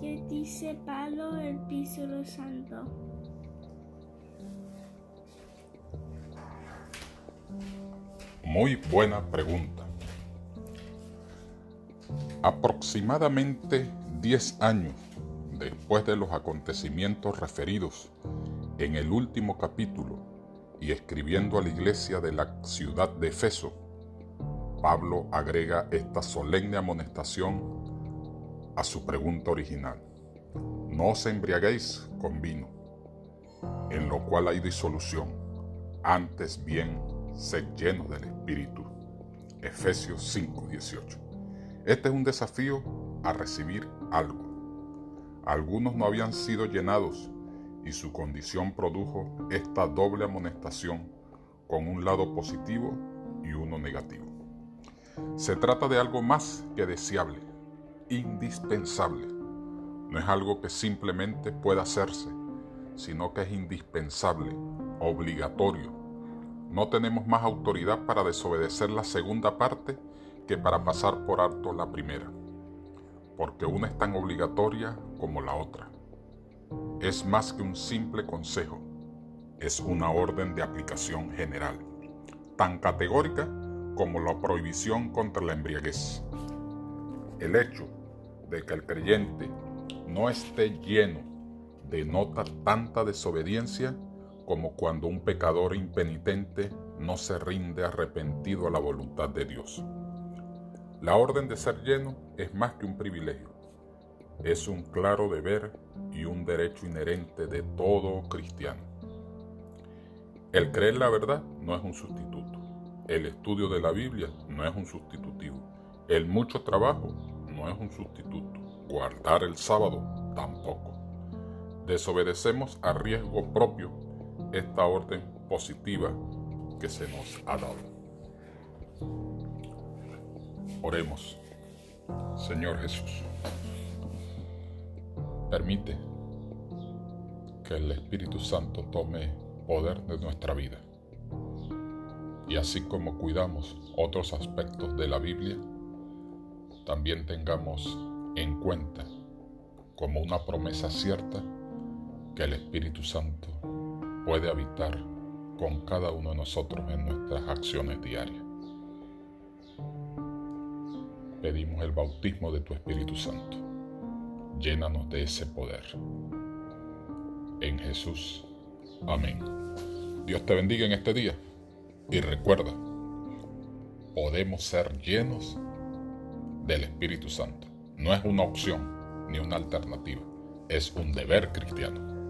y separó el piso santo. Muy buena pregunta. Aproximadamente 10 años después de los acontecimientos referidos en el último capítulo y escribiendo a la iglesia de la ciudad de Efeso, Pablo agrega esta solemne amonestación a su pregunta original. No os embriaguéis con vino, en lo cual hay disolución, antes bien sed llenos del Espíritu. Efesios 5:18. Este es un desafío a recibir algo. Algunos no habían sido llenados y su condición produjo esta doble amonestación con un lado positivo y uno negativo. Se trata de algo más que deseable, indispensable. No es algo que simplemente pueda hacerse, sino que es indispensable, obligatorio. No tenemos más autoridad para desobedecer la segunda parte que para pasar por alto la primera, porque una es tan obligatoria como la otra. Es más que un simple consejo, es una orden de aplicación general, tan categórica como la prohibición contra la embriaguez. El hecho de que el creyente no esté lleno denota tanta desobediencia como cuando un pecador impenitente no se rinde arrepentido a la voluntad de Dios. La orden de ser lleno es más que un privilegio, es un claro deber y un derecho inherente de todo cristiano. El creer la verdad no es un sustituto. El estudio de la Biblia no es un sustitutivo. El mucho trabajo no es un sustituto. Guardar el sábado tampoco. Desobedecemos a riesgo propio esta orden positiva que se nos ha dado. Oremos. Señor Jesús, permite que el Espíritu Santo tome poder de nuestra vida y así como cuidamos otros aspectos de la Biblia, también tengamos en cuenta como una promesa cierta que el Espíritu Santo puede habitar con cada uno de nosotros en nuestras acciones diarias. Pedimos el bautismo de tu Espíritu Santo. Llénanos de ese poder. En Jesús. Amén. Dios te bendiga en este día. Y recuerda, podemos ser llenos del Espíritu Santo. No es una opción ni una alternativa, es un deber cristiano.